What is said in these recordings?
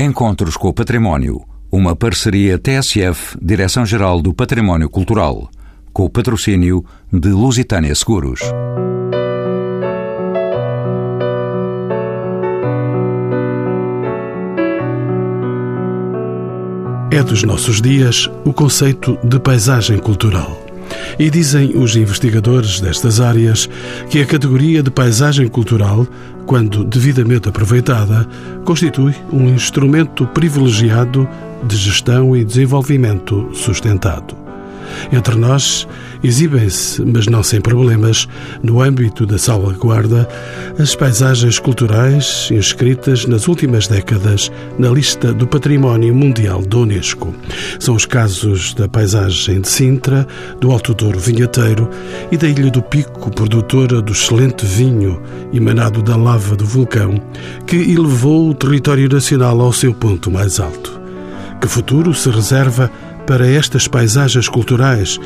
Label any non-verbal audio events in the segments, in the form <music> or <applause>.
Encontros com o Património, uma parceria TSF, Direção-Geral do Património Cultural, com o patrocínio de Lusitânia Seguros. É dos nossos dias o conceito de paisagem cultural. E dizem os investigadores destas áreas que a categoria de paisagem cultural, quando devidamente aproveitada, constitui um instrumento privilegiado de gestão e desenvolvimento sustentado. Entre nós, exibem-se, mas não sem problemas, no âmbito da salvaguarda, as paisagens culturais inscritas nas últimas décadas na lista do Património Mundial da Unesco. São os casos da paisagem de Sintra, do Alto Douro Vinheteiro e da Ilha do Pico, produtora do excelente vinho emanado da lava do vulcão, que elevou o território nacional ao seu ponto mais alto. Que futuro se reserva para estas paisagens culturais?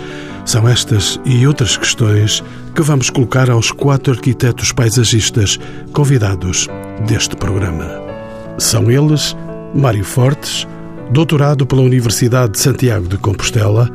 São estas e outras questões que vamos colocar aos quatro arquitetos paisagistas convidados deste programa. São eles Mário Fortes, doutorado pela Universidade de Santiago de Compostela,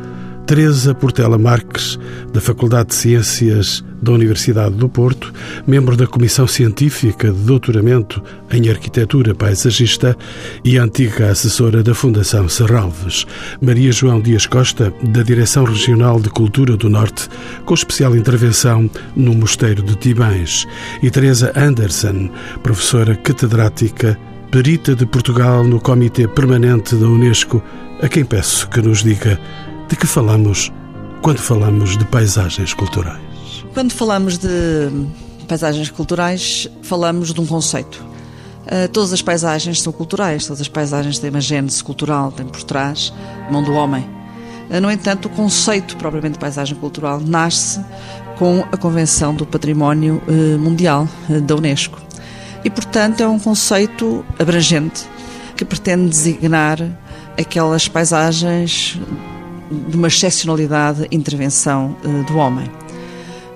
Teresa Portela Marques, da Faculdade de Ciências da Universidade do Porto, membro da Comissão Científica de Doutoramento em Arquitetura Paisagista e antiga assessora da Fundação Serralves, Maria João Dias Costa, da Direção Regional de Cultura do Norte, com especial intervenção no Mosteiro de Tibães, e Teresa Anderson, professora catedrática perita de Portugal no Comitê Permanente da Unesco, a quem peço que nos diga de que falamos quando falamos de paisagens culturais? Quando falamos de paisagens culturais, falamos de um conceito. Uh, todas as paisagens são culturais, todas as paisagens têm uma gênese cultural, têm por trás mão do homem. Uh, no entanto, o conceito propriamente de paisagem cultural nasce com a Convenção do Património uh, Mundial da Unesco. E, portanto, é um conceito abrangente que pretende designar aquelas paisagens de uma excepcionalidade intervenção uh, do homem.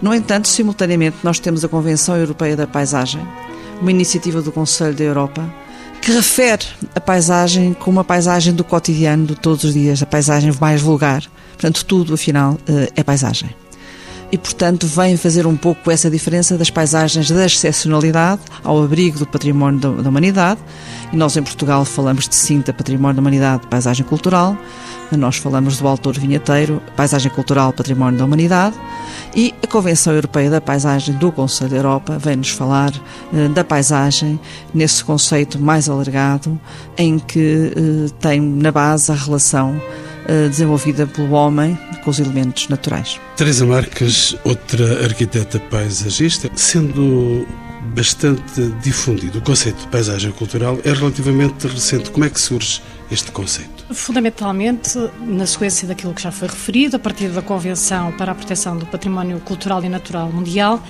No entanto, simultaneamente, nós temos a Convenção Europeia da Paisagem, uma iniciativa do Conselho da Europa, que refere a paisagem como a paisagem do cotidiano, de todos os dias, a paisagem mais vulgar. Portanto, tudo, afinal, uh, é paisagem. E, portanto, vem fazer um pouco essa diferença das paisagens da excepcionalidade ao abrigo do património da, da humanidade. E nós, em Portugal, falamos de cinta, património da humanidade, paisagem cultural nós falamos do autor vinheteiro, paisagem cultural, património da humanidade, e a Convenção Europeia da Paisagem do Conselho da Europa vem-nos falar eh, da paisagem nesse conceito mais alargado, em que eh, tem na base a relação desenvolvida pelo homem com os elementos naturais. Teresa Marques, outra arquiteta paisagista, sendo bastante difundido. O conceito de paisagem cultural é relativamente recente. Como é que surge este conceito? Fundamentalmente, na sequência daquilo que já foi referido, a partir da Convenção para a Proteção do Património Cultural e Natural Mundial,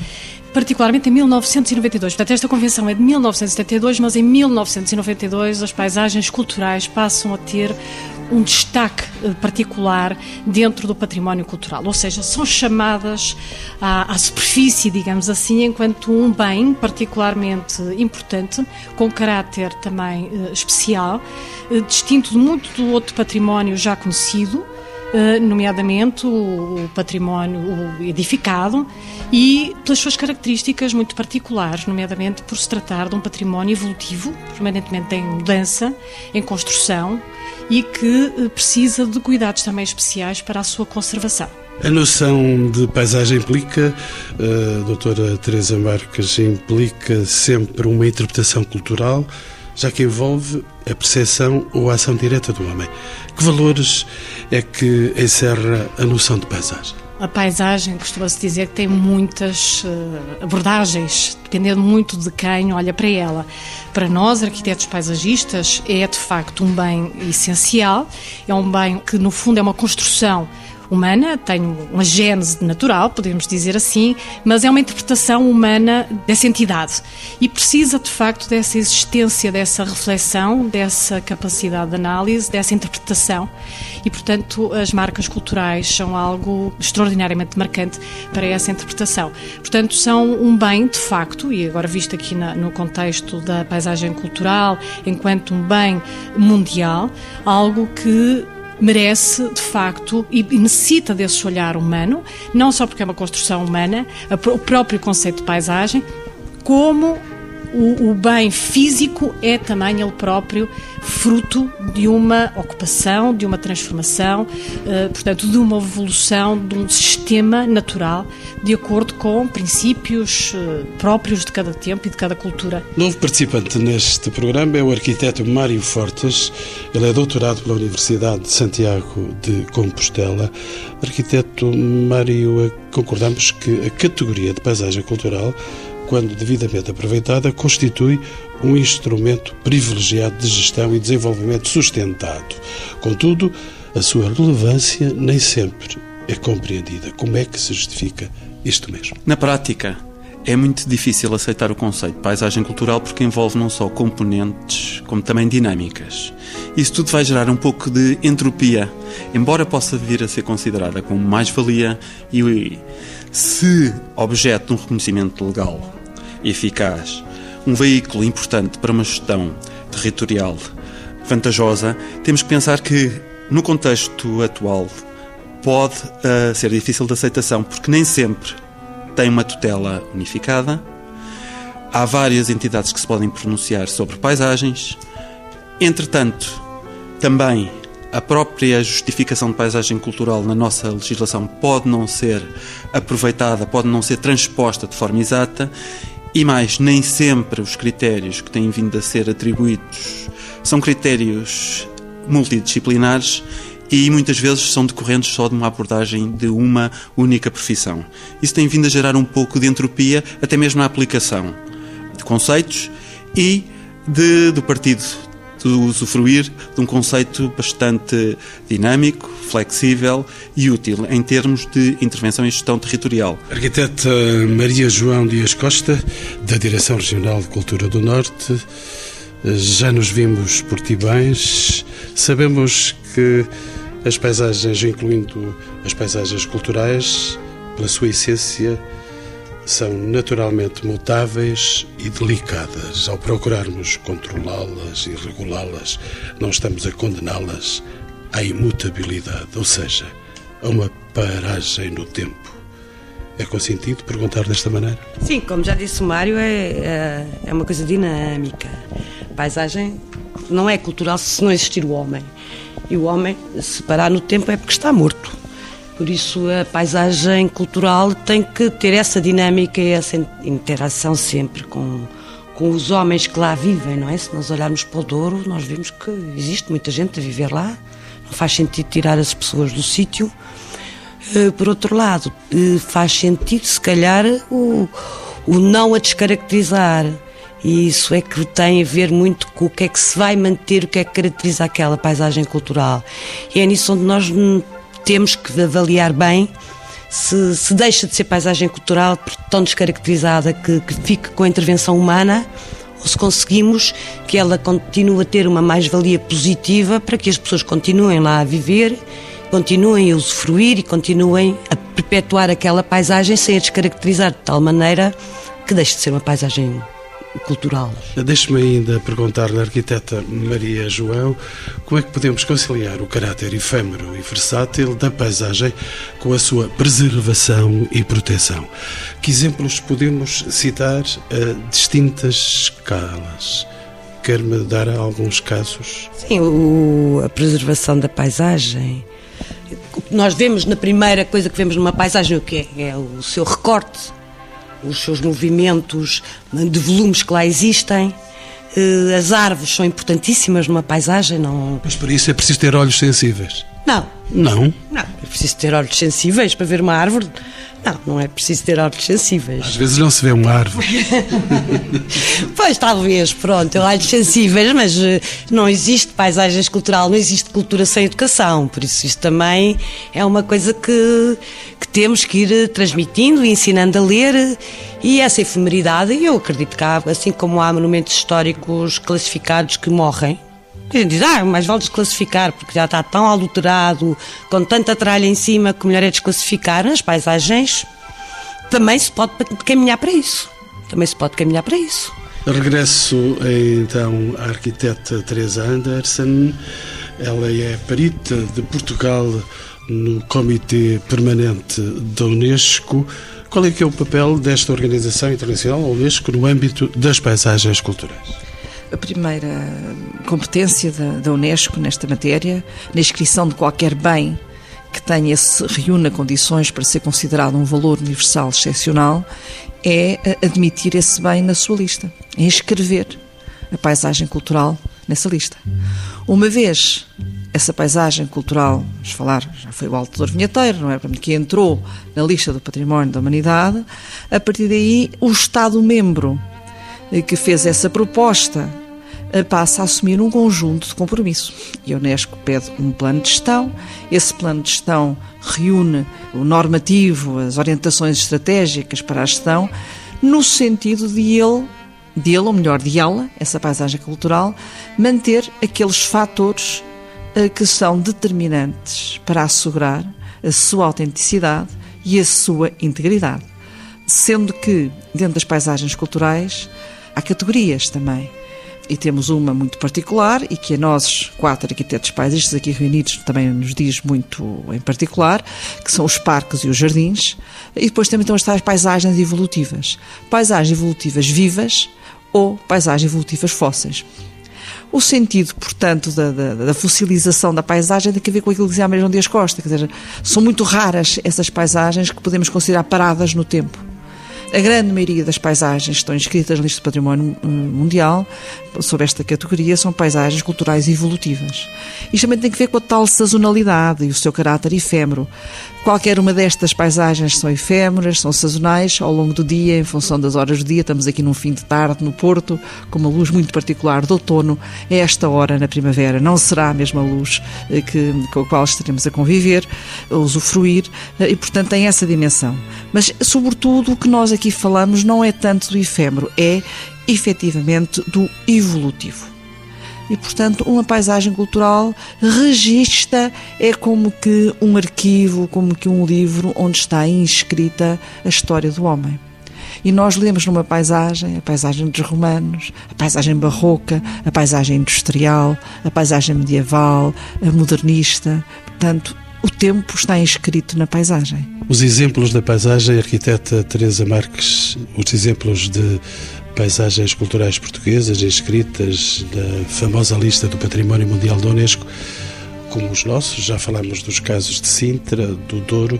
particularmente em 1992. Portanto, esta convenção é de 1972, mas em 1992 as paisagens culturais passam a ter um destaque eh, particular dentro do património cultural, ou seja, são chamadas à, à, superfície, digamos assim, enquanto um bem particularmente importante, com caráter também uh, especial, uh, distinto muito do outro património já conhecido, uh, nomeadamente o, património edificado e pelas suas características muito particulares, nomeadamente por se tratar de um património evolutivo, permanentemente em mudança, em construção, e que eh, precisa de cuidados também especiais para a sua conservação. A noção de paisagem implica, a eh, doutora Teresa Marques, implica sempre uma interpretação cultural, já que envolve a percepção ou a ação direta do homem. Que valores é que encerra a noção de paisagem? A paisagem costuma-se dizer que tem muitas uh, abordagens, dependendo muito de quem olha para ela. Para nós, arquitetos paisagistas, é de facto um bem essencial, é um bem que, no fundo, é uma construção humana, tem uma gênese natural, podemos dizer assim, mas é uma interpretação humana dessa entidade e precisa de facto dessa existência, dessa reflexão, dessa capacidade de análise, dessa interpretação e, portanto, as marcas culturais são algo extraordinariamente marcante para essa interpretação. Portanto, são um bem de facto, e agora visto aqui na, no contexto da paisagem cultural, enquanto um bem mundial, algo que merece, de facto, e necessita desse olhar humano, não só porque é uma construção humana, o próprio conceito de paisagem, como o, o, bem físico é também ele próprio fruto de uma ocupação, de uma transformação, uh, portanto, de uma evolução de um sistema natural de acordo com princípios uh, próprios de cada tempo e de cada cultura. Novo participante neste programa é o arquiteto Mário Fortes. Ele é doutorado pela Universidade de Santiago de Compostela. Arquiteto Mário, eh, concordamos que a categoria de paisagem cultural quando devidamente aproveitada, constitui um instrumento privilegiado de gestão e desenvolvimento sustentado. Contudo, a sua relevância nem sempre é compreendida. Como é que se justifica isto mesmo? Na prática, é muito difícil aceitar o conceito de paisagem cultural porque envolve não só componentes, como também dinâmicas. Isso tudo vai gerar um pouco de entropia, embora possa vir a ser considerada como mais-valia e, se objeto de um reconhecimento legal eficaz, um veículo importante para uma gestão territorial vantajosa, temos que pensar que, no contexto atual, pode uh, ser difícil de aceitação, porque nem sempre tem uma tutela unificada. Há várias entidades que se podem pronunciar sobre paisagens. Entretanto, também a própria justificação de paisagem cultural na nossa legislação pode não ser aproveitada, pode não ser transposta de forma exata e mais, nem sempre os critérios que têm vindo a ser atribuídos são critérios multidisciplinares e muitas vezes são decorrentes só de uma abordagem de uma única profissão. Isso tem vindo a gerar um pouco de entropia, até mesmo na aplicação de conceitos e de, do partido de usufruir de um conceito bastante dinâmico, flexível e útil em termos de intervenção e gestão territorial. Arquiteta Maria João Dias Costa, da Direção Regional de Cultura do Norte, já nos vimos por Tibães, sabemos que as paisagens, incluindo as paisagens culturais, pela sua essência, são naturalmente mutáveis e delicadas. Ao procurarmos controlá-las e regulá-las, não estamos a condená-las à imutabilidade, ou seja, a uma paragem no tempo. É consentido perguntar desta maneira? Sim, como já disse o Mário, é, é, é uma coisa dinâmica. A paisagem não é cultural se não existir o homem. E o homem, se parar no tempo, é porque está morto. Por isso, a paisagem cultural tem que ter essa dinâmica e essa interação sempre com, com os homens que lá vivem, não é? Se nós olharmos para o Douro, nós vemos que existe muita gente a viver lá, não faz sentido tirar as pessoas do sítio. Eh, por outro lado, eh, faz sentido, se calhar, o, o não a descaracterizar. E isso é que tem a ver muito com o que é que se vai manter, o que é que caracteriza aquela paisagem cultural. E é nisso onde nós temos que avaliar bem se, se deixa de ser paisagem cultural tão descaracterizada que, que fique com a intervenção humana ou se conseguimos que ela continue a ter uma mais-valia positiva para que as pessoas continuem lá a viver, continuem a usufruir e continuem a perpetuar aquela paisagem sem a descaracterizar de tal maneira que deixe de ser uma paisagem cultural. Deixe-me ainda perguntar-lhe, arquiteta Maria João, como é que podemos conciliar o caráter efêmero e versátil da paisagem com a sua preservação e proteção? Que exemplos podemos citar a distintas escalas? Quer-me dar alguns casos? Sim, o, a preservação da paisagem. Nós vemos na primeira coisa que vemos numa paisagem o que é? É o seu recorte os seus movimentos de volumes que lá existem. Eh, as árvores são importantíssimas numa paisagem, não. Mas para isso é preciso ter olhos sensíveis. Não. Não? Não, é preciso ter olhos sensíveis para ver uma árvore. Não, não é preciso ter olhos sensíveis. Às vezes não se vê uma árvore. <laughs> pois, talvez, pronto, olhos sensíveis, mas uh, não existe paisagem cultural, não existe cultura sem educação. Por isso, isto também é uma coisa que, que temos que ir transmitindo e ensinando a ler. E essa efemeridade, eu acredito que há, assim como há monumentos históricos classificados que morrem, a diz, ah, mais vale desclassificar, porque já está tão adulterado, com tanta tralha em cima, que melhor é desclassificar. As paisagens também se pode caminhar para isso. Também se pode caminhar para isso. Regresso então à arquiteta Teresa Anderson. Ela é perita de Portugal no Comitê Permanente da Unesco. Qual é que é o papel desta organização internacional, a Unesco, no âmbito das paisagens culturais? A primeira competência da, da, Unesco nesta matéria, na inscrição de qualquer bem que tenha se reúna condições para ser considerado um valor universal excepcional, é admitir esse bem na sua lista, é inscrever a paisagem cultural nessa lista. Uma vez essa paisagem cultural, vamos falar, já foi o Alto Douro Vinheteiro, não é? Que entrou na lista do património da humanidade, a partir daí o Estado-membro que fez essa proposta passa a assumir um conjunto de compromisso. E a Unesco pede um plano de gestão, esse plano de gestão reúne o normativo, as orientações estratégicas para a gestão, no sentido de ele, de ele, ou melhor, de ela, essa paisagem cultural, manter aqueles fatores eh, que são determinantes para assegurar a sua autenticidade e a sua integridade. Sendo que, dentro das paisagens culturais, há categorias também e temos uma muito particular e que a nós, quatro arquitetos paisistas aqui reunidos, também nos diz muito em particular, que são os parques e os jardins, e depois também estão as tais paisagens evolutivas. Paisagens evolutivas vivas ou paisagens evolutivas fósseis. O sentido, portanto, da, da, da, fossilização da paisagem tem a ver com aquilo que dizia a Maria João Dias Costa, quer dizer, são muito raras essas paisagens que podemos considerar paradas no tempo. A grande maioria das paisagens estão inscritas na lista do património hum, mundial, sob esta categoria, são paisagens culturais evolutivas. Isto também tem que ver com a tal sazonalidade e o seu caráter efêmero. Qualquer uma destas paisagens são efêmeras, são sazonais, ao longo do dia, em função das horas do dia. Estamos aqui num fim de tarde, no Porto, com uma luz muito particular de outono. É esta hora, na primavera, não será a mesma luz eh, que, com a qual estaremos a conviver, a usufruir, eh, e, portanto, tem essa dimensão. Mas, sobretudo, o que nós aqui falamos não é tanto do efêmero, é efetivamente do evolutivo e, portanto, uma paisagem cultural regista é como que um arquivo, como que um livro onde está inscrita a história do homem. E nós lemos numa paisagem, a paisagem dos romanos, a paisagem barroca, a paisagem industrial, a paisagem medieval, a modernista. Portanto, o tempo está inscrito na paisagem. Os exemplos da paisagem, arquiteta Teresa Marques, os exemplos de paisagens culturais portuguesas inscritas na famosa lista do Património Mundial da Unesco, como os nossos. Já falamos dos casos de Sintra, do Douro,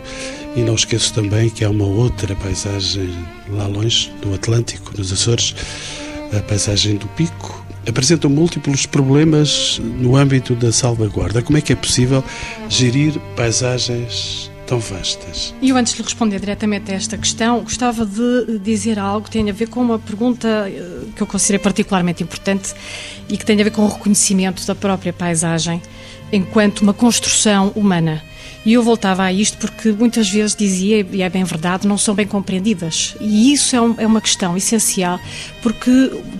e não esqueço também que há uma outra paisagem lá longe, no Atlântico, nos Açores, a paisagem do Pico. Apresentam múltiplos problemas no âmbito da salvaguarda. Como é que é possível gerir paisagens tão vastas. E eu, antes de lhe responder diretamente a esta questão, gostava de dizer algo que tem a ver com uma pergunta eh, que eu considero particularmente importante e que tem a ver com o reconhecimento da própria paisagem enquanto uma construção humana. E eu voltava a isto porque muitas vezes dizia, e é bem verdade, não são bem compreendidas. E isso é, um, é uma questão essencial, porque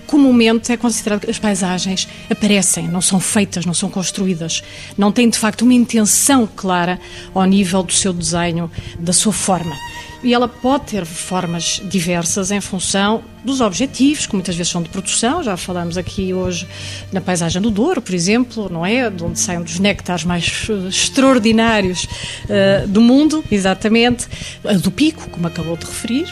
comumente é considerado que as paisagens aparecem, não são feitas, não são construídas. Não têm, de facto, uma intenção clara ao nível do seu desenho, da sua forma e ela pode ter formas diversas em função dos objetivos, que muitas vezes são de produção, já falamos aqui hoje na paisagem do Douro, por exemplo, não é? De onde saem dos néctares mais uh, extraordinários uh, do mundo, exatamente, a do Pico, como acabou de referir,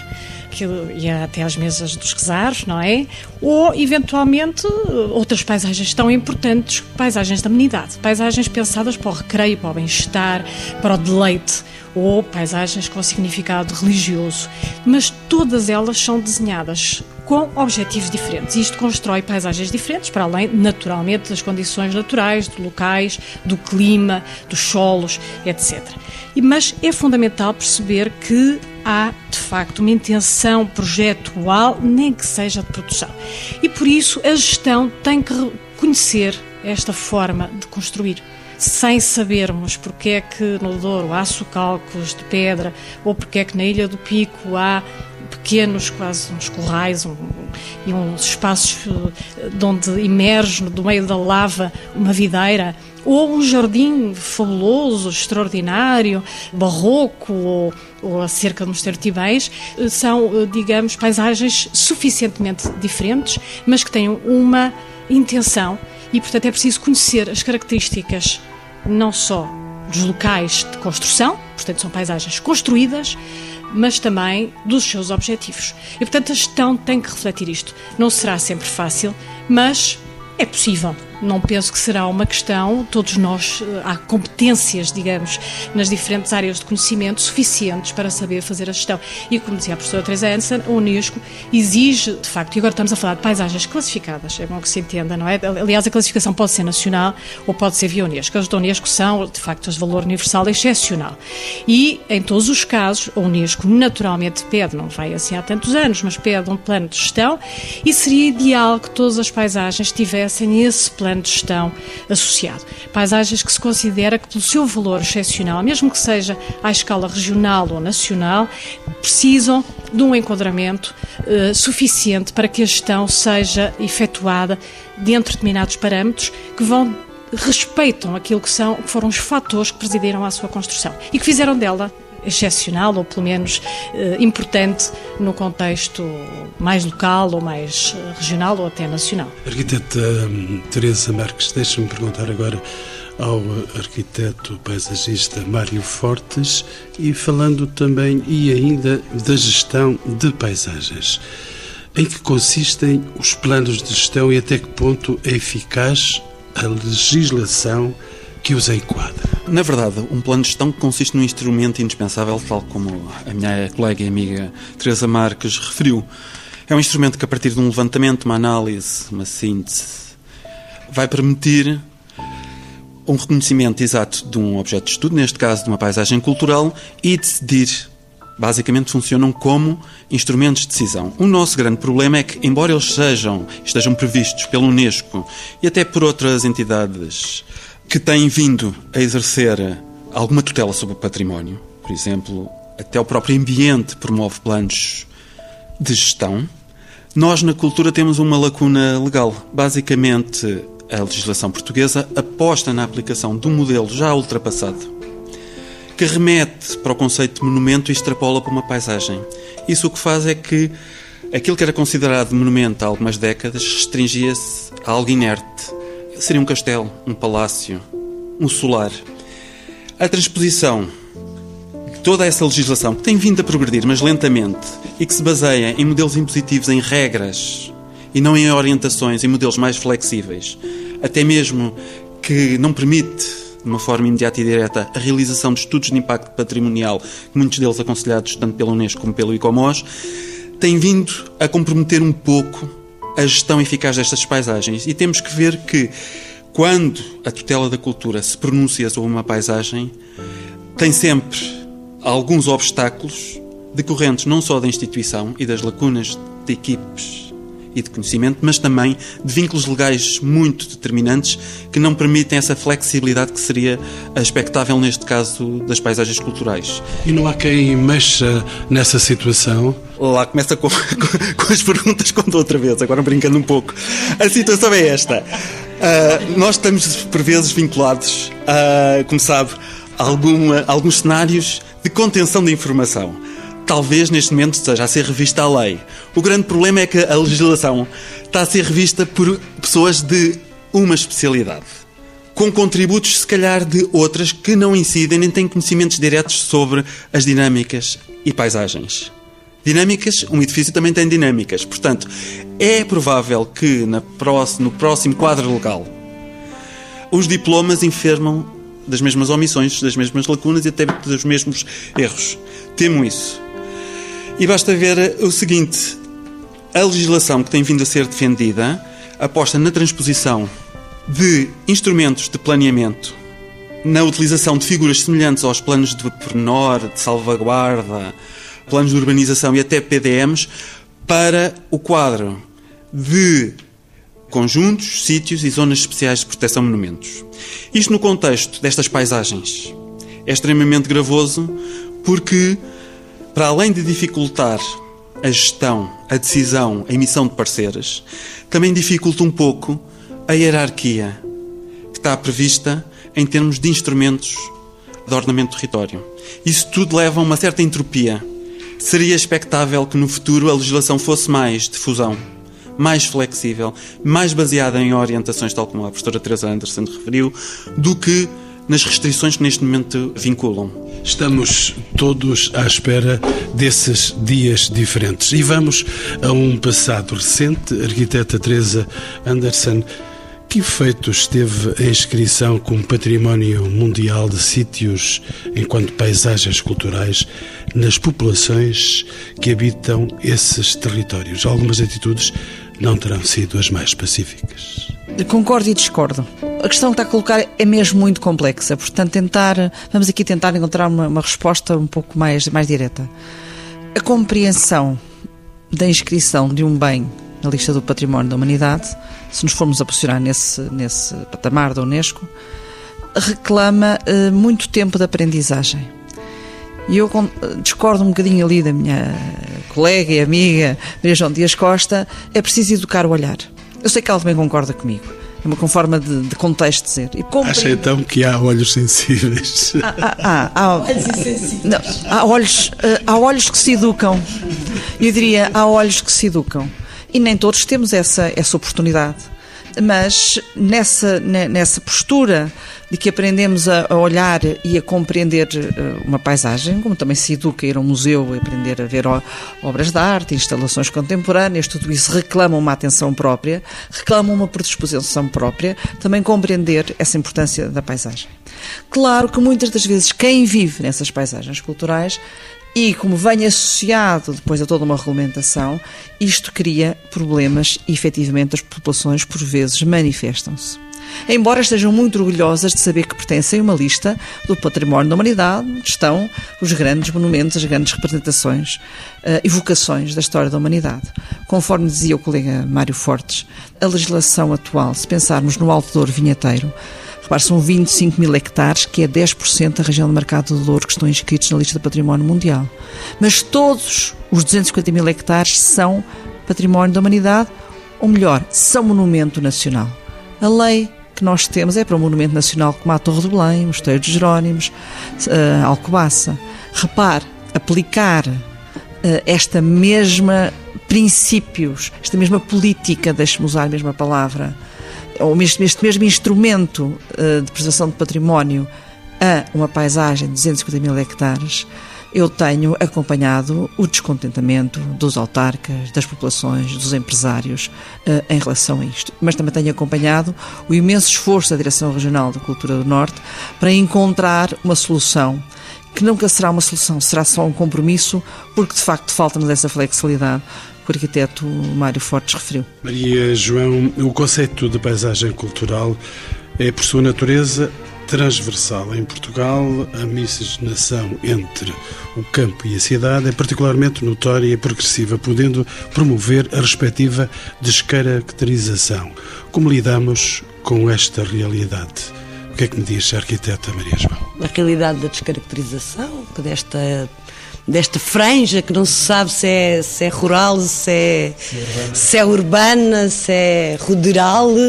que ia até às mesas dos rezares, não é? Ou, eventualmente, outras paisagens tão importantes, paisagens da amenidade, paisagens pensadas para o recreio, para o bem-estar, para o deleite ou paisagens com significado religioso, mas todas elas são desenhadas com objetivos diferentes. Isto constrói paisagens diferentes, para além, naturalmente, das condições naturais, dos locais, do clima, dos solos, etc. Mas é fundamental perceber que há, de facto, uma intenção projetual, nem que seja de produção. E por isso a gestão tem que reconhecer esta forma de construir sem sabermos porque é que no Douro há socalcos de pedra ou porque é que na Ilha do Pico há pequenos, quase uns corrais um, e uns espaços eh, de onde emerge do meio da lava uma videira ou um jardim fabuloso, extraordinário, barroco ou, ou a cerca de Mosteiro Tibães, eh, são, eh, digamos, paisagens suficientemente diferentes, mas que têm uma intenção e, portanto, é preciso conhecer as características não só dos locais de construção, portanto, são paisagens construídas, mas também dos seus objetivos. E, portanto, a gestão tem que refletir isto. Não será sempre fácil, mas é possível. Não penso que será uma questão, todos nós, eh, há competências, digamos, nas diferentes áreas de conhecimento suficientes para saber fazer a gestão. E como dizia a professora Teresa Hansen, a Unesco exige, de facto, e agora estamos a falar de paisagens classificadas, é bom que se entenda, não é? Aliás, a classificação pode ser nacional ou pode ser via Unesco. As da Unesco são, de facto, as de valor universal excepcional. E, em todos os casos, a Unesco naturalmente pede, não vai assim há tantos anos, mas pede um plano de gestão e seria ideal que todas as paisagens tivessem esse plano plano de gestão associado. Paisagens que se considera que, pelo seu valor excepcional, mesmo que seja à escala regional ou nacional, precisam de um enquadramento uh, suficiente para que a gestão seja efetuada dentro de determinados parâmetros que vão respeitam aquilo que são que foram os fatores que presidiram à sua construção e que fizeram dela excepcional ou pelo menos eh, importante no contexto mais local ou mais eh, regional ou até nacional. Arquiteta hum, Teresa Marques, deixa-me perguntar agora ao arquiteto paisagista Mário Fortes e falando também e ainda da gestão de paisagens. Em que consistem os planos de gestão e até que ponto é eficaz a legislação que os enquadra? Na verdade, um plano de gestão consiste num instrumento indispensável, tal como a minha colega e amiga Teresa Marques referiu. É um instrumento que, a partir de um levantamento, uma análise, uma síntese, vai permitir um reconhecimento exato de um objeto de estudo, neste caso de uma paisagem cultural, e decidir. Basicamente funcionam como instrumentos de decisão. O nosso grande problema é que, embora eles sejam, estejam previstos pela Unesco e até por outras entidades que têm vindo a exercer alguma tutela sobre o património, por exemplo, até o próprio ambiente promove planos de gestão. Nós, na cultura, temos uma lacuna legal. Basicamente, a legislação portuguesa aposta na aplicação de um modelo já ultrapassado, que remete para o conceito de monumento e extrapola para uma paisagem. Isso o que faz é que aquilo que era considerado monumento há algumas décadas restringia-se a algo inerte, seria um castelo, um palácio, um solar. A transposição de toda essa legislação, que tem vindo a progredir, mas lentamente, e que se baseia em modelos impositivos, em regras, e não em orientações, em modelos mais flexíveis, até mesmo que não permite, de uma forma imediata e direta, a realização de estudos de impacto patrimonial, muitos deles aconselhados tanto pela Unesco como pelo ICOMOS, tem vindo a comprometer um pouco a gestão eficaz destas paisagens. E temos que ver que, quando a tutela da cultura se pronuncia sobre uma paisagem, tem sempre alguns obstáculos decorrentes não só da instituição e das lacunas de equipes e de conhecimento, mas também de vínculos legais muito determinantes que não permitem essa flexibilidade que seria expectável neste caso das paisagens culturais. E não há quem mexa nessa situação? Lá começa com, <laughs> com as perguntas quando outra vez, agora brincando um pouco. A situação é esta. Uh, nós estamos por vezes vinculados a, como sabe, alguma, alguns cenários de contenção de informação talvez neste momento esteja a ser revista a lei. O grande problema é que a legislação está a ser revista por pessoas de uma especialidade, com contributos, se calhar, de outras que não incidem nem têm conhecimentos diretos sobre as dinâmicas e paisagens. Dinâmicas, um edifício também tem dinâmicas. Portanto, é provável que no próximo quadro legal os diplomas enfermam das mesmas omissões, das mesmas lacunas e até dos mesmos erros. Temo isso. E basta ver o seguinte: a legislação que tem vindo a ser defendida aposta na transposição de instrumentos de planeamento, na utilização de figuras semelhantes aos planos de pormenor, de salvaguarda, planos de urbanização e até PDMs, para o quadro de conjuntos, sítios e zonas especiais de proteção de monumentos. Isto no contexto destas paisagens é extremamente gravoso porque, para além de dificultar a gestão, a decisão, a emissão de parceiros, também dificulta um pouco a hierarquia que está prevista em termos de instrumentos de ordenamento do território. Isso tudo leva a uma certa entropia. Seria expectável que no futuro a legislação fosse mais difusão, mais flexível, mais baseada em orientações, tal como a professora Teresa Anderson referiu, do que nas restrições que neste momento vinculam. Estamos todos à espera desses dias diferentes. E vamos a um passado recente. Arquiteta Teresa Anderson, que efeitos teve a inscrição como Património Mundial de Sítios enquanto paisagens culturais nas populações que habitam esses territórios? Algumas atitudes não terão sido as mais pacíficas. Concordo e discordo. A questão que está a colocar é mesmo muito complexa, portanto, tentar, vamos aqui tentar encontrar uma, uma resposta um pouco mais, mais direta. A compreensão da inscrição de um bem na lista do património da humanidade, se nos formos a posicionar nesse, nesse patamar da Unesco, reclama uh, muito tempo de aprendizagem. E eu discordo um bocadinho ali da minha colega e amiga Maria João Dias Costa, é preciso educar o olhar. Eu sei que ela também concorda comigo. É uma forma de, de contexto dizer. E Acha então que há olhos sensíveis? Há, há, há, há olhos insensíveis. Não, há, olhos, eh, há olhos que se educam. Eu diria, há olhos que se educam. E nem todos temos essa, essa oportunidade mas nessa, nessa postura de que aprendemos a, olhar e a compreender eh, uma paisagem, como também se educa ir a um museu e aprender a ver obras de arte, instalações contemporâneas, tudo isso reclama uma atenção própria, reclama uma predisposição própria, também compreender essa importância da paisagem. Claro que muitas das vezes quem vive nessas paisagens culturais e como vem associado depois a toda uma regulamentação, isto cria problemas e efetivamente as populações por vezes manifestam-se. Embora estejam muito orgulhosas de saber que pertencem a uma lista do património da humanidade, estão os grandes monumentos, as grandes representações, uh, evocações da história da humanidade. Conforme dizia o colega Mário Fortes, a legislação atual, se pensarmos no Alto Douro Vinheteiro, Repare, são 25 mil hectares, que é 10% da região do mercado de Douro que estão inscritos na lista de património mundial. Mas todos os 250 mil hectares são património da humanidade, ou melhor, são monumento nacional. A lei que nós temos é para um monumento nacional como a Torre de Belém, o Mosteiro dos Jerónimos, uh, Alcobaça. Repare, aplicar uh, esta mesma princípios, esta mesma política, deixe-me usar a mesma palavra, ou este, mesmo instrumento uh, de preservação de património a uma paisagem de 250 mil hectares, eu tenho acompanhado o descontentamento dos autarcas, das populações, dos empresários uh, em relação a isto. Mas também tenho acompanhado o imenso esforço da Direção Regional da Cultura do Norte para encontrar uma solução que nunca será uma solução, será só um compromisso, porque de facto falta-nos essa flexibilidade que o arquiteto Mário Fortes referiu. Maria João, o conceito de paisagem cultural é, por sua natureza, transversal. Em Portugal, a miscigenação entre o campo e a cidade é particularmente notória e progressiva, podendo promover a respectiva descaracterização. Como lidamos com esta realidade? O que é que me diz a arquiteta Maria João? A realidade da descaracterização, desta desta franja que não se sabe se é, se é rural, se é, se é urbana, se é ruderal. <laughs>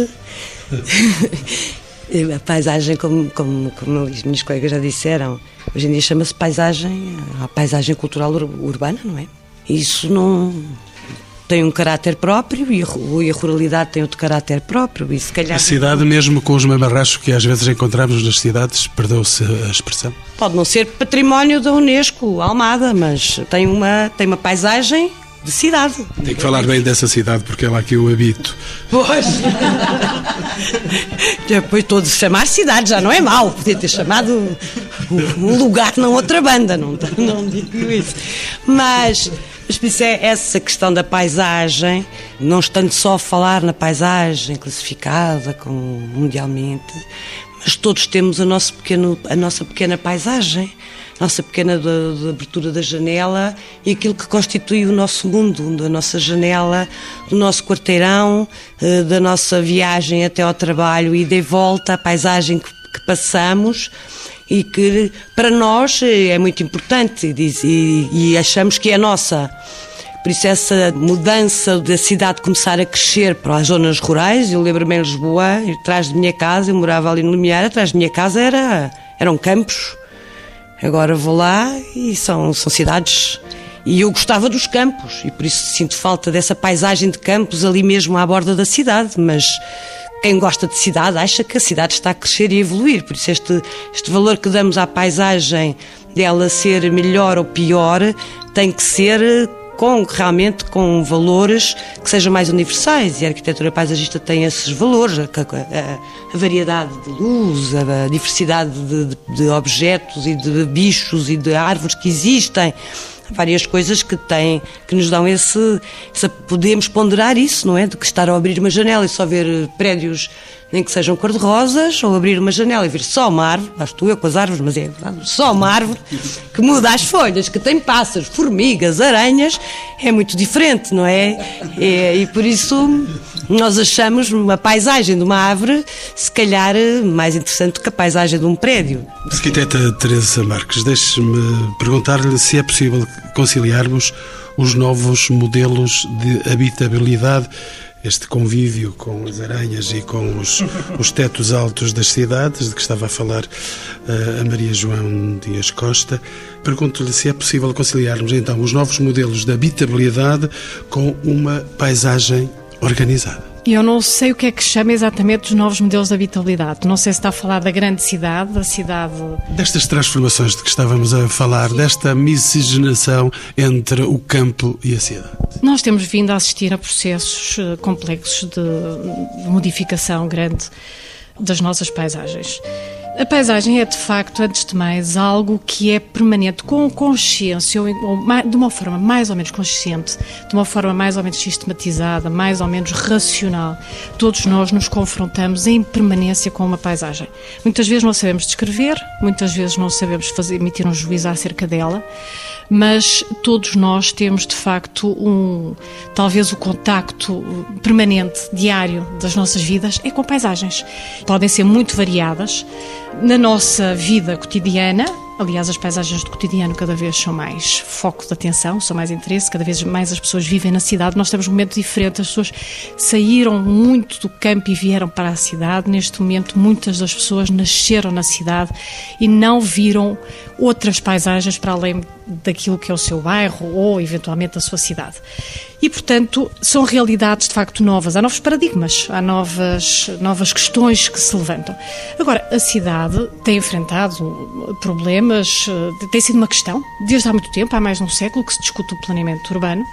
a paisagem, como, como, como os meus colegas já disseram, hoje em dia chama-se paisagem, a paisagem cultural urbana, não é? Isso não tem um caráter próprio e a ruralidade tem outro caráter próprio. E se calhar... A cidade, mesmo com os mamarrachos que às vezes encontramos nas cidades, perdeu-se a expressão? Pode não ser património da Unesco, Almada, mas tem uma, tem uma paisagem de cidade. Tem que falar bem dessa cidade porque é lá que eu habito. Pois. Depois todos chamar cidade já não é mau. Podia ter chamado um lugar na outra banda, não, não digo isso. Mas mas por isso é essa questão da paisagem, não estando só a falar na paisagem classificada como mundialmente, mas todos temos a, nosso pequeno, a nossa pequena paisagem, nossa pequena de, de abertura da janela e aquilo que constitui o nosso mundo, da nossa janela, do nosso quarteirão, eh, da nossa viagem até ao trabalho e de volta, a paisagem que, que passamos e que para nós é muito importante e, e achamos que é nossa. Por isso, essa mudança da cidade começar a crescer para as zonas rurais, eu lembro-me em Lisboa, atrás de minha casa, eu morava ali no Lumiar, atrás de minha casa era, eram campos. Agora vou lá e são, são cidades. E eu gostava dos campos, e por isso sinto falta dessa paisagem de campos ali mesmo à borda da cidade, mas quem gosta de cidade acha que a cidade está a crescer e a evoluir. Por isso, este, este valor que damos à paisagem dela ser melhor ou pior tem que ser com realmente com valores que sejam mais universais e a arquitetura paisagista tem esses valores, a, a, a variedade de luz, a, diversidade de, de, de, objetos e de bichos e de árvores que existem, várias coisas que têm, que nos dão esse, podemos ponderar isso, não é? De que estar a abrir uma janela e só ver prédios nem que sejam cor-de-rosas, ou abrir uma janela e ver só uma árvore, lá estou eu com as árvores, mas é verdade, só uma árvore que muda as folhas, que tem pássaros, formigas, aranhas, é muito diferente, não é? é e por isso nós achamos uma paisagem de uma árvore, se calhar, mais interessante que a paisagem de um prédio. Arquiteta Teresa Marques, deixe-me perguntar-lhe se é possível conciliarmos os novos modelos de habitabilidade este convívio com as aranhas e com os, os tetos altos das cidades, de que estava a falar uh, a Maria João Dias Costa. Pergunto-lhe se é possível conciliarmos então os novos modelos de habitabilidade com uma paisagem organizada. Eu não sei o que é que chama exatamente os novos modelos de habitabilidade. Não sei se está a falar da grande cidade, da cidade. Destas transformações de que estávamos a falar, desta miscigenação entre o campo e a cidade. Nós temos vindo a assistir a processos eh, complexos de modificação grande das nossas paisagens. A paisagem é, de facto, antes de mais, algo que é permanente, com consciência, ou, de uma forma mais ou menos consciente, de uma forma mais ou menos sistematizada, mais ou menos racional. Todos nós nos confrontamos em permanência com uma paisagem. Muitas vezes não sabemos descrever, muitas vezes não sabemos fazer, emitir um juízo acerca dela, mas todos nós temos, de facto, um, talvez o contacto permanente, diário das nossas vidas é com paisagens. Podem ser muito variadas na nossa vida cotidiana, Aliás, as paisagens do cotidiano cada vez são mais foco de atenção, são mais interesse, cada vez mais as pessoas vivem na cidade. Nós temos um momento diferente, as pessoas saíram muito do campo e vieram para a cidade. Neste momento, muitas das pessoas nasceram na cidade e não viram outras paisagens para além daquilo que é o seu bairro ou, eventualmente, a sua cidade. E, portanto, são realidades de facto novas. Há novos paradigmas, há novas, novas questões que se levantam. Agora, a cidade tem enfrentado problemas, eh, tem sido uma questão, desde há muito tempo, há mais de um século, que se discute o planeamento urbano.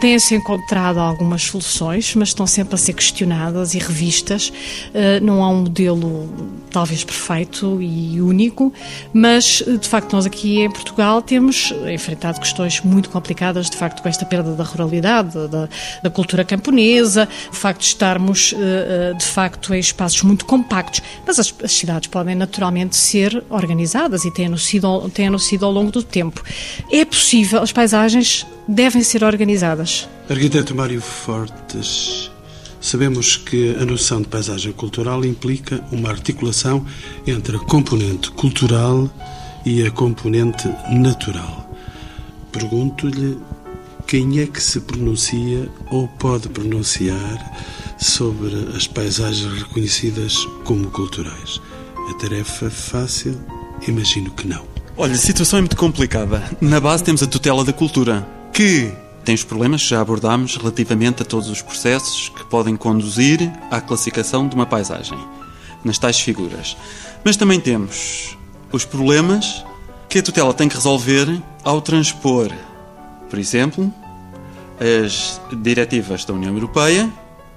Têm-se encontrado algumas soluções, mas estão sempre a ser questionadas e revistas. Eh, não há um modelo, talvez, perfeito e único, mas, de facto, nós aqui em Portugal temos enfrentado questões muito complicadas, de facto, com esta perda da ruralidade da, da cultura camponesa, o facto de estarmos, eh, eh, de facto, em espaços muito compactos. Mas as, as cidades podem naturalmente ser organizadas e têm sido, têm sido ao longo do tempo. É possível, as paisagens devem ser organizadas. Arquiteto Mário Fortes. Sabemos que a noção de paisagem cultural implica uma articulação entre a componente cultural e a componente natural. Pergunto-lhe quem é que se pronuncia ou pode pronunciar sobre as paisagens reconhecidas como culturais? A tarefa fácil? Imagino que não. Olha, a situação é muito complicada. Na base temos a tutela da cultura, que tem os problemas que já abordámos relativamente a todos os processos que podem conduzir à classificação de uma paisagem, nas tais figuras. Mas também temos os problemas que a tutela tem que resolver ao transpor por exemplo, as diretivas da União Europeia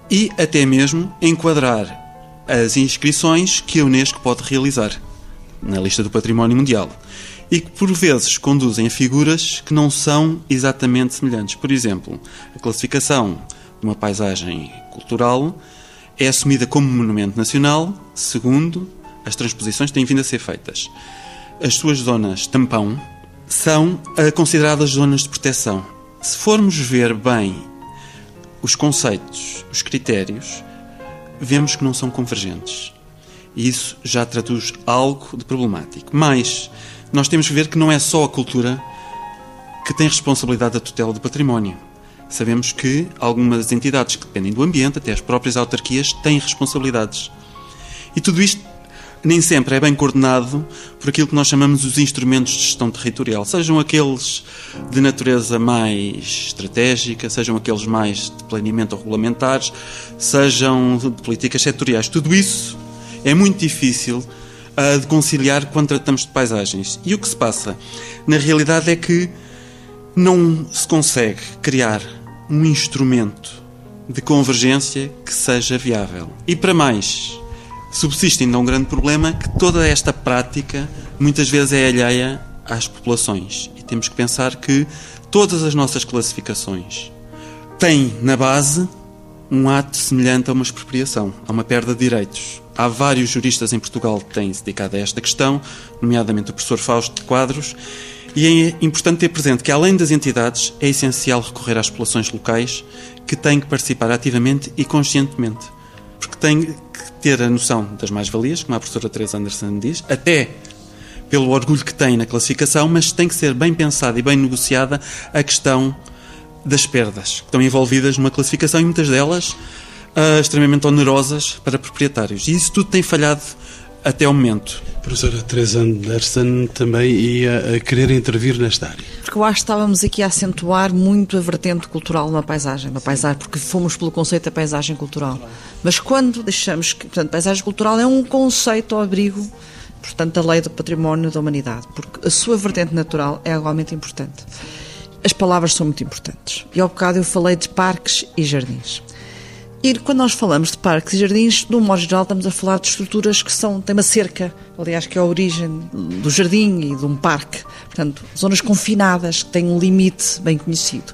e até mesmo enquadrar as inscrições que a Unesco pode realizar na lista do património mundial e que por vezes conduzem a figuras que não são exatamente semelhantes. Por exemplo, a classificação de uma paisagem cultural é assumida como monumento nacional segundo as transposições que têm vindo a ser feitas. as suas zonas tampão, são consideradas zonas de proteção. Se formos ver bem os conceitos, os critérios, vemos que não são convergentes. E isso já traduz algo de problemático. Mas nós temos que ver que não é só a cultura que tem responsabilidade da tutela do património. Sabemos que algumas entidades que dependem do ambiente, até as próprias autarquias, têm responsabilidades. E tudo isto nem sempre é bem coordenado por aquilo que nós chamamos os instrumentos de gestão territorial, sejam aqueles de natureza mais estratégica, sejam aqueles mais de planeamento ou regulamentares, sejam de políticas setoriais. Tudo isso é muito difícil uh, de conciliar quando tratamos de paisagens. E o que se passa, na realidade, é que não se consegue criar um instrumento de convergência que seja viável. E para mais, subsiste ainda um grande problema que toda esta prática muitas vezes é alheia às populações. E temos que pensar que todas as nossas classificações têm na base um ato semelhante a uma expropriação, a uma perda de direitos. Há vários juristas em Portugal que têm se dedicado a esta questão, nomeadamente o professor Fausto de Quadros, e é importante ter presente que, além das entidades, é essencial recorrer às populações locais que têm que participar ativamente e conscientemente. Porque têm que ter a noção das mais-valias, como a professora Teresa Anderson diz, até pelo orgulho que têm na classificação, mas tem que ser bem pensada e bem negociada a questão das perdas que estão envolvidas numa classificação e muitas delas uh, extremamente onerosas para proprietários. E isso tudo tem falhado até ao momento. A professora Teresa Anderson também ia querer intervir nesta área. Porque eu acho que estávamos aqui a acentuar muito a vertente cultural na paisagem, na paisagem, porque fomos pelo conceito da paisagem cultural. Mas quando deixamos que, portanto, paisagem cultural é um conceito ao abrigo, portanto, da lei do património da humanidade, porque a sua vertente natural é igualmente importante. As palavras são muito importantes. E ao bocado eu falei de parques e jardins. E quando nós falamos de parques e jardins, de um modo geral, estamos a falar de estruturas que são, têm uma cerca, aliás, que é a origem do jardim e de um parque. Portanto, zonas confinadas que têm um limite bem conhecido.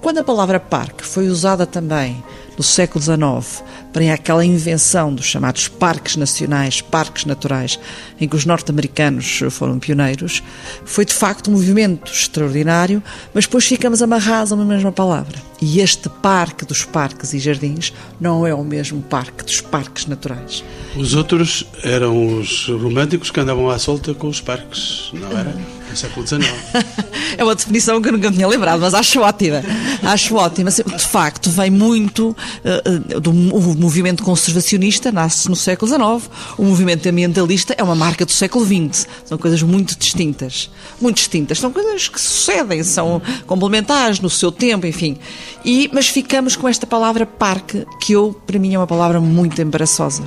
Quando a palavra parque foi usada também no século XIX para aquela invenção dos chamados parques nacionais, parques naturais, em que os norte-americanos foram pioneiros, foi de facto um movimento extraordinário, mas depois ficamos amarrados a uma mesma palavra. E este parque dos parques e jardins não é o mesmo parque dos parques naturais. Os outros eram os românticos que andavam à solta com os parques, não era? No século XIX. é uma definição que eu nunca tinha lembrado, mas acho ótima. Acho ótima. De facto, vem muito uh, do movimento conservacionista, nasce no século XIX. O movimento ambientalista é uma marca do século XX. São coisas muito distintas. Muito distintas. São coisas que sucedem, são complementares no seu tempo, enfim. E, mas ficamos com esta palavra parque, que eu, para mim, é uma palavra muito embaraçosa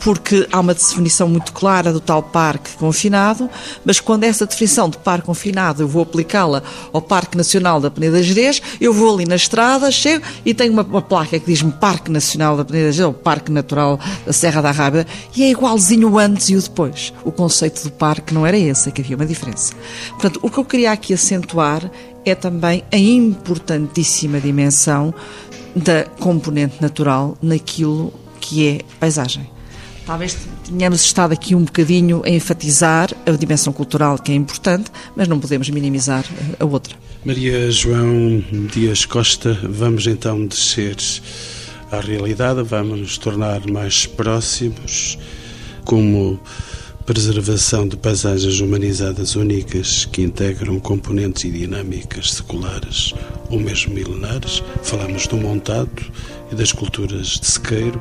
porque há uma definição muito clara do tal parque confinado, mas quando essa definição de parque confinado eu vou aplicá-la ao Parque Nacional da Peneda Gerês, eu vou ali na estrada, chego e tenho uma, uma placa que diz-me Parque Nacional da Peneda Gerês, ou Parque Natural da Serra da Rábia, e é igualzinho o antes e o depois. O conceito do parque não era esse, é que havia uma diferença. Portanto, o que eu queria aqui acentuar é também a importantíssima dimensão da componente natural naquilo que é paisagem. Talvez tenhamos estado aqui um bocadinho a enfatizar a dimensão cultural, que é importante, mas não podemos minimizar a outra. Maria João Dias Costa, vamos então descer à realidade, vamos nos tornar mais próximos, como preservação de paisagens humanizadas únicas que integram componentes e dinâmicas seculares ou mesmo milenares. Falamos do montado e das culturas de sequeiro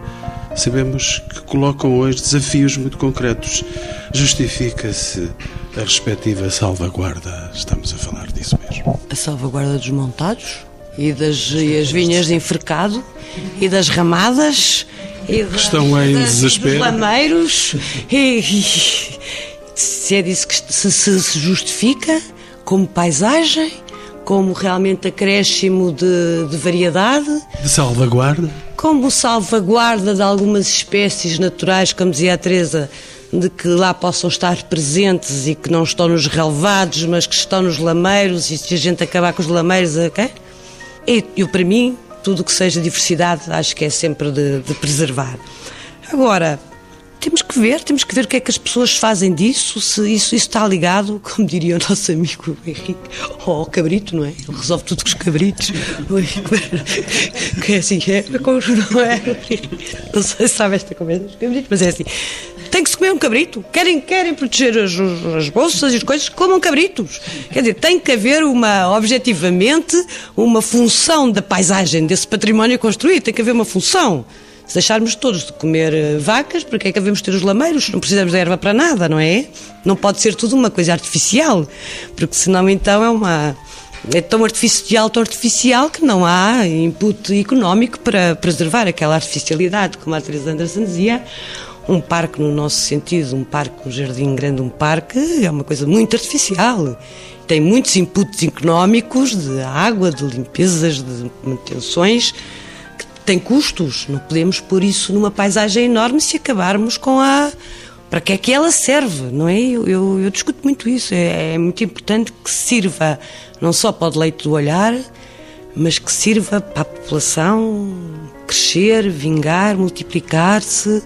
sabemos que colocam hoje desafios muito concretos. Justifica-se a respectiva salvaguarda, estamos a falar disso mesmo. A salvaguarda dos montados e das e as vinhas de enfercado e das ramadas e que estão em desespero. Lameiros e, se é disso que se, se, se justifica como paisagem como realmente acréscimo de, de variedade. De salvaguarda? como salvaguarda de algumas espécies naturais, como dizia a Teresa, de que lá possam estar presentes e que não estão nos relevados, mas que estão nos lameiros, e se a gente acabar com os lameiros, ok? E eu, para mim, tudo que seja diversidade, acho que é sempre de, de preservar. Agora, temos que ver, temos que ver o que é que as pessoas fazem disso, se isso, isso está ligado, como diria o nosso amigo Henrique, ao cabrito, não é? Ele resolve tudo com os cabritos. <laughs> que é assim, é, não é? Não sei se sabe esta conversa dos cabritos, mas é assim. Tem que se comer um cabrito. Querem, querem proteger as, as bolsas e as coisas, comam cabritos. Quer dizer, tem que haver uma, objetivamente, uma função da paisagem, desse património construído. Tem que haver uma função. Se deixarmos todos de comer eh, vacas, para que é que devemos ter os lameiros? Não precisamos de erva para nada, não é? Não pode ser tudo uma coisa artificial, porque senão então é uma. É tão artificial, tão artificial que não há input económico para preservar aquela artificialidade, como a Teresa Anderson dizia. Um parque, no nosso sentido, um parque, um jardim grande, um parque, é uma coisa muito artificial tem muitos inputs económicos de água, de limpezas, de manutenções tem custos. Não podemos pôr isso numa paisagem enorme se acabarmos com a. Para que é que ela serve, não é? Eu, eu, eu discuto muito isso. É, é, muito importante que sirva não só para o deleite do olhar, mas que sirva para a população crescer, vingar, multiplicar-se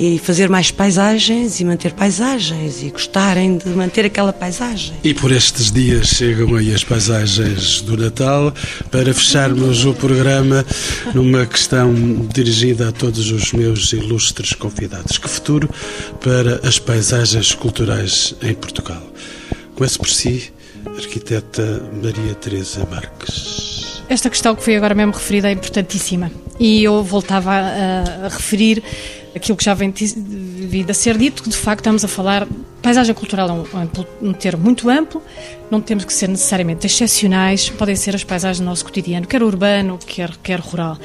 e fazer mais paisagens e manter paisagens e gostarem de manter aquela paisagem. E por estes dias chegam aí as paisagens do Natal para fecharmos o programa numa questão dirigida a todos os meus ilustres convidados. Que futuro para as paisagens culturais em Portugal? Começo por si, arquiteta Maria Teresa Marques. Esta questão que foi agora mesmo referida é importantíssima e eu voltava a, a referir aquilo que já vem vindo a ser dito, que de facto estamos a falar. Paisagem cultural é um, um, termo muito amplo, não temos que ser necessariamente excepcionais, podem ser as paisagens do nosso cotidiano, quer urbano, quer, quer rural.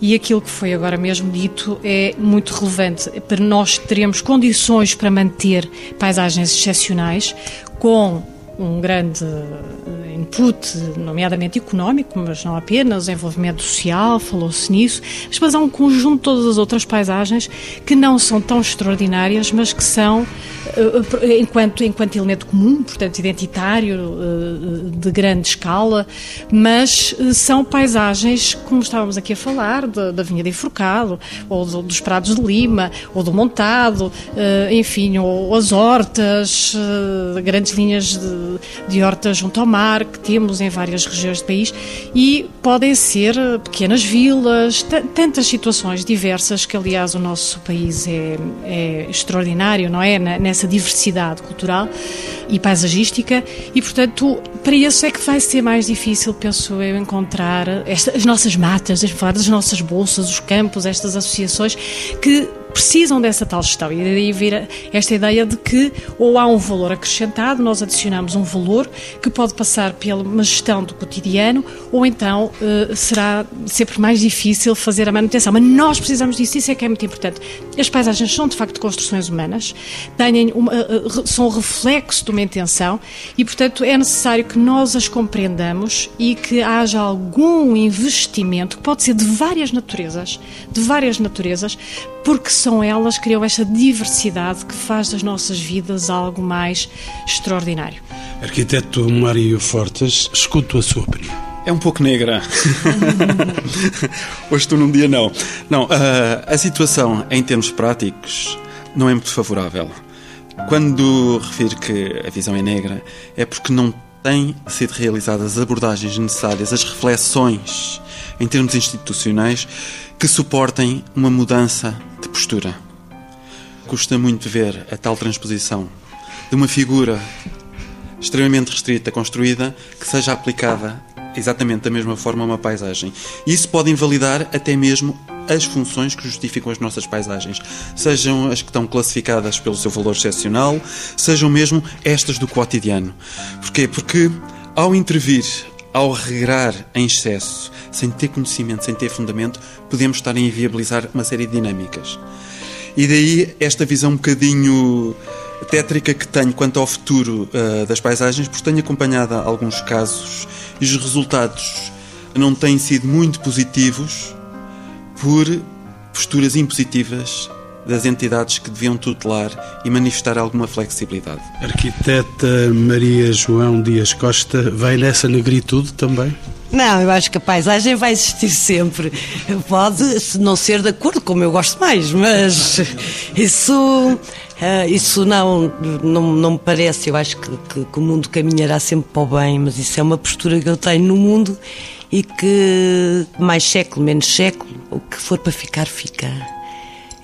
E aquilo que foi agora mesmo dito é muito relevante. Para nós teremos condições para manter paisagens excepcionais com um grande input, nomeadamente económico, mas não apenas, desenvolvimento social, falou-se nisso, mas há um conjunto de todas as outras paisagens que não são tão extraordinárias, mas que são, eh, eh, enquanto, enquanto elemento comum, portanto identitário, eh, de grande escala, mas são paisagens, como estávamos aqui a falar, da, da Vinha de Enforcado, ou do, dos Prados de Lima, ou do Montado, enfim, ou as hortas, grandes linhas de, de hortas junto ao mar, que temos em várias regiões do país e podem ser pequenas vilas, tantas situações diversas que, aliás, o nosso país é, é extraordinário, não é? Nessa diversidade cultural e paisagística e, portanto, para isso é que vai ser mais difícil, penso eu, encontrar esta, as nossas matas, das nossas bolsas, os campos, estas associações que precisam dessa tal gestão. E daí vir esta ideia de que ou há um valor acrescentado, nós adicionamos um valor que pode passar pela uma gestão do cotidiano, ou então uh, será sempre mais difícil fazer a manutenção. Mas nós precisamos disso, isso é que é muito importante. As paisagens são de facto construções humanas, têm uma, uh, são reflexo de uma intenção e, portanto, é necessário que nós as compreendamos e que haja algum investimento, que pode ser de várias naturezas, de várias naturezas, porque são elas que criam esta diversidade que faz das nossas vidas algo mais extraordinário. Arquiteto Mário Fortes, escuto a sua opinião. É um pouco negra. <laughs> Hoje estou num dia não. Não, uh, a situação em termos práticos não é muito favorável. Quando refiro que a visão é negra, é porque não têm sido realizadas as abordagens necessárias, as reflexões em termos institucionais que suportem uma mudança de postura. Custa muito ver a tal transposição de uma figura extremamente restrita, construída, que seja aplicada exatamente da mesma forma a uma paisagem. Isso pode invalidar até mesmo as funções que justificam as nossas paisagens, sejam as que estão classificadas pelo seu valor excepcional, sejam mesmo estas do cotidiano. Porquê? Porque ao intervir, ao regrar em excesso, sem ter conhecimento, sem ter fundamento, podemos estar a inviabilizar uma série de dinâmicas. E daí esta visão um bocadinho tétrica que tenho quanto ao futuro uh, das paisagens, porque tenho acompanhado alguns casos e os resultados não têm sido muito positivos por posturas impositivas das entidades que deviam tutelar e manifestar alguma flexibilidade. Arquiteta Maria João Dias Costa vai nessa negritude também? Não, eu acho que a paisagem vai existir sempre. Pode não ser de acordo como eu gosto mais, mas isso, eh, isso não, não, não me parece. Eu acho que, que, que o mundo caminhará sempre para o bem, mas isso é uma postura que eu tenho no mundo e que mais século, menos século, o que for para ficar, fica.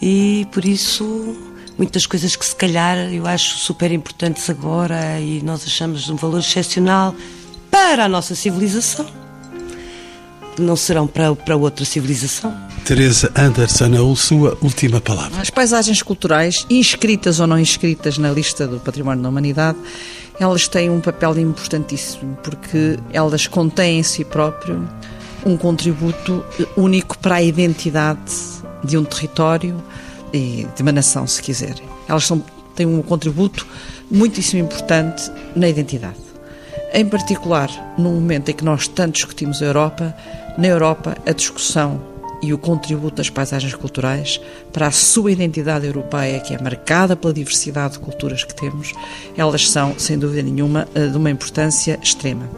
E por isso, muitas coisas que se calhar eu acho super importantes agora e nós achamos de um valor excepcional para a nossa civilização, não serão para, para outra civilização. Teresa Anderson, a sua última palavra. As paisagens culturais, inscritas ou não inscritas na lista do Património da Humanidade, elas têm um papel importantíssimo, porque elas contêm em si próprio um contributo único para a identidade de um território e de uma nação, se quiserem. Elas são, têm um contributo muitíssimo importante na identidade. Em particular, no momento em que nós tanto discutimos a Europa, na Europa a discussão e o contributo das paisagens culturais para a sua identidade europeia, que é marcada pela diversidade de culturas que temos, elas são, sem dúvida nenhuma, de uma importância extrema.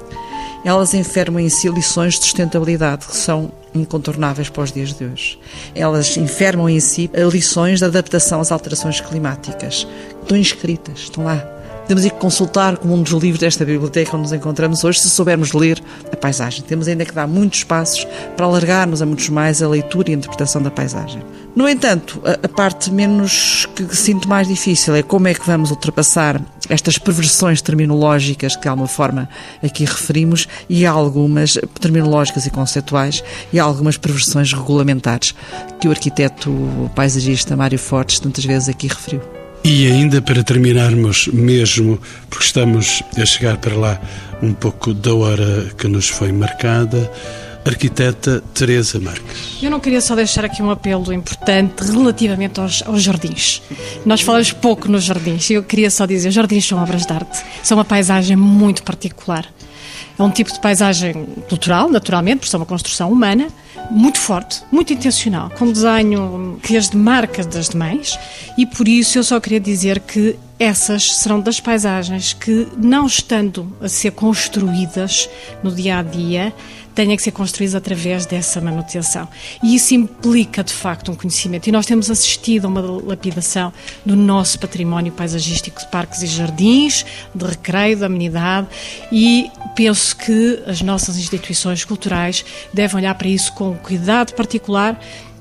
Elas enfermam em si lições de sustentabilidade que são incontornáveis para os dias de hoje. Elas enfermam em si lições de adaptação às alterações climáticas. Estão inscritas, estão lá temos que consultar como um dos livros desta biblioteca onde nos encontramos hoje, se soubermos ler a paisagem. Temos ainda que dar muitos passos para alargarmos a muitos mais a leitura e a interpretação da paisagem. No entanto, a, parte menos que sinto mais difícil é como é que vamos ultrapassar estas perversões terminológicas que de alguma forma aqui referimos e algumas terminológicas e conceituais e algumas perversões regulamentares que o arquiteto paisagista Mário Fortes tantas vezes aqui referiu. E ainda para terminarmos mesmo, porque estamos a chegar para lá um pouco da hora que nos foi marcada, arquiteta Teresa Marques. Eu não queria só deixar aqui um apelo importante relativamente aos, aos jardins. Nós falamos pouco nos jardins. Eu queria só dizer, os jardins são obras de arte. São uma paisagem muito particular. É um tipo de paisagem cultural, naturalmente, porque são uma construção humana, muito forte, muito intencional, com desenho que as demarca das demais, e por isso eu só queria dizer que essas serão das paisagens que, não estando a ser construídas no dia a dia, tenha que ser construídos através dessa manutenção. E isso implica, de facto, um conhecimento. E nós temos assistido a uma lapidação do nosso património paisagístico de parques e jardins, de recreio, de amenidade, e penso que as nossas instituições culturais devem olhar para isso com cuidado particular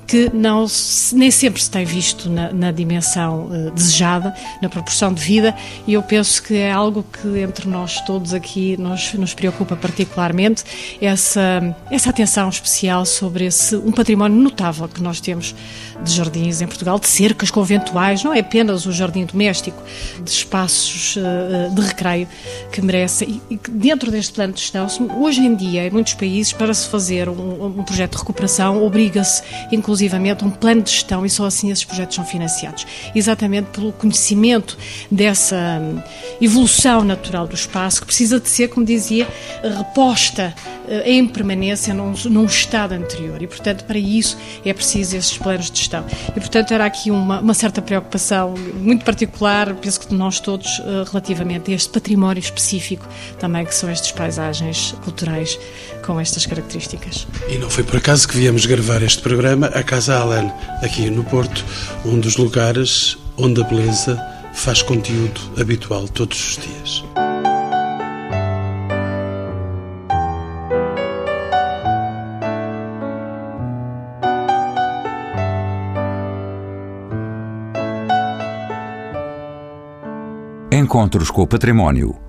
que não, nem sempre se tem visto na, na dimensão uh, desejada, na proporção de vida, e eu penso que é algo que entre nós todos aqui nos, nos preocupa particularmente, essa, essa atenção especial sobre esse, um património notável que nós temos de jardins em Portugal, de cercas conventuais, não é apenas o jardim doméstico, de espaços uh, de recreio que merece. E, e dentro deste plano de gestão, hoje em dia, em muitos países, para se fazer um, um projeto de recuperação, obriga-se, inclusive, inclusivamente um plano de gestão e só assim esses projetos são financiados. Exatamente pelo conhecimento dessa hum, evolução natural do espaço, que precisa de ser, como dizia, reposta eh, em permanência num, num estado anterior. E, portanto, para isso é preciso esses planos de gestão. E, portanto, era aqui uma, uma certa preocupação muito particular, penso que de nós todos, eh, relativamente a este património específico também, que são estas paisagens culturais com estas características. E não foi por acaso que viemos gravar este programa a Casa Alan, aqui no Porto, um dos lugares onde a beleza faz conteúdo habitual todos os dias. Encontros com o Património.